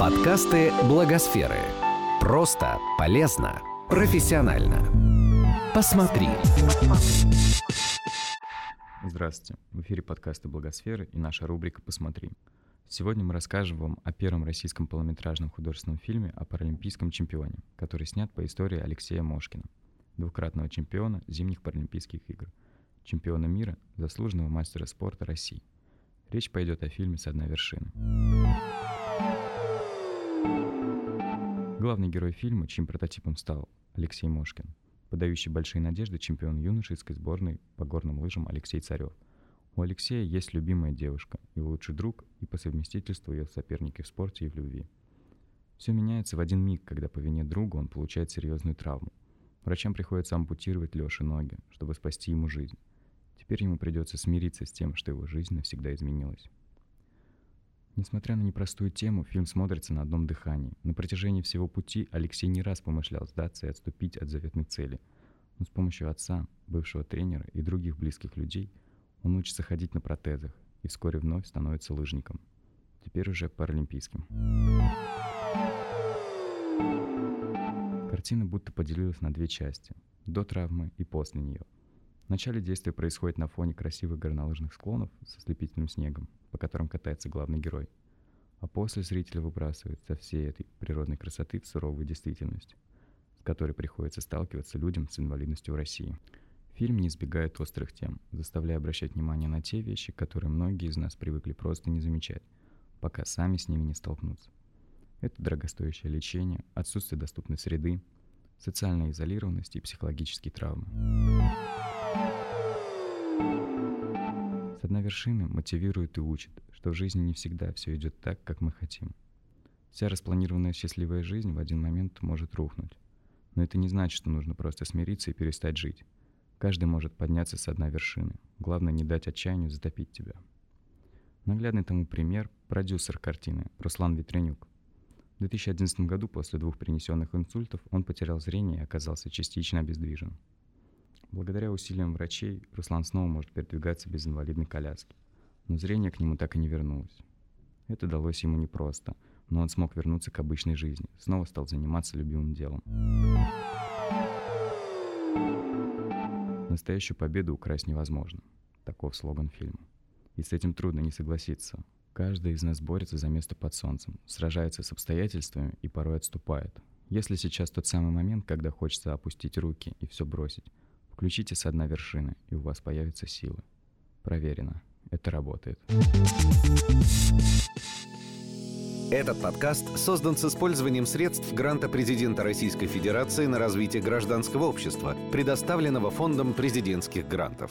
Подкасты Благосферы. Просто, полезно, профессионально. Посмотри. Здравствуйте. В эфире подкасты Благосферы и наша рубрика «Посмотри». Сегодня мы расскажем вам о первом российском полнометражном художественном фильме о паралимпийском чемпионе, который снят по истории Алексея Мошкина, двукратного чемпиона зимних паралимпийских игр, чемпиона мира, заслуженного мастера спорта России. Речь пойдет о фильме «С одной вершины». Главный герой фильма, чьим прототипом стал Алексей Мошкин, подающий большие надежды чемпион юношеской сборной по горным лыжам Алексей Царев. У Алексея есть любимая девушка, его лучший друг и по совместительству ее соперники в спорте и в любви. Все меняется в один миг, когда по вине друга он получает серьезную травму. Врачам приходится ампутировать Леше ноги, чтобы спасти ему жизнь. Теперь ему придется смириться с тем, что его жизнь навсегда изменилась. Несмотря на непростую тему, фильм смотрится на одном дыхании. На протяжении всего пути Алексей не раз помышлял сдаться и отступить от заветной цели. Но с помощью отца, бывшего тренера и других близких людей он учится ходить на протезах и вскоре вновь становится лыжником. Теперь уже паралимпийским. Картина будто поделилась на две части. До травмы и после нее. Начале действия происходит на фоне красивых горнолыжных склонов со слепительным снегом, по которым катается главный герой. А после зрителя выбрасывает со всей этой природной красоты в суровую действительность, с которой приходится сталкиваться людям с инвалидностью в России. Фильм не избегает острых тем, заставляя обращать внимание на те вещи, которые многие из нас привыкли просто не замечать, пока сами с ними не столкнутся. Это дорогостоящее лечение, отсутствие доступной среды, социальная изолированность и психологические травмы. С одной вершины мотивирует и учит, что в жизни не всегда все идет так, как мы хотим. Вся распланированная счастливая жизнь в один момент может рухнуть. Но это не значит, что нужно просто смириться и перестать жить. Каждый может подняться с одной вершины. Главное не дать отчаянию затопить тебя. Наглядный тому пример – продюсер картины Руслан Ветренюк. В 2011 году после двух принесенных инсультов он потерял зрение и оказался частично обездвижен. Благодаря усилиям врачей Руслан снова может передвигаться без инвалидной коляски. Но зрение к нему так и не вернулось. Это далось ему непросто, но он смог вернуться к обычной жизни, снова стал заниматься любимым делом. Настоящую победу украсть невозможно. Таков слоган фильма. И с этим трудно не согласиться. Каждый из нас борется за место под солнцем, сражается с обстоятельствами и порой отступает. Если сейчас тот самый момент, когда хочется опустить руки и все бросить, Включите с одной вершины, и у вас появятся силы. Проверено. Это работает. Этот подкаст создан с использованием средств гранта президента Российской Федерации на развитие гражданского общества, предоставленного Фондом президентских грантов.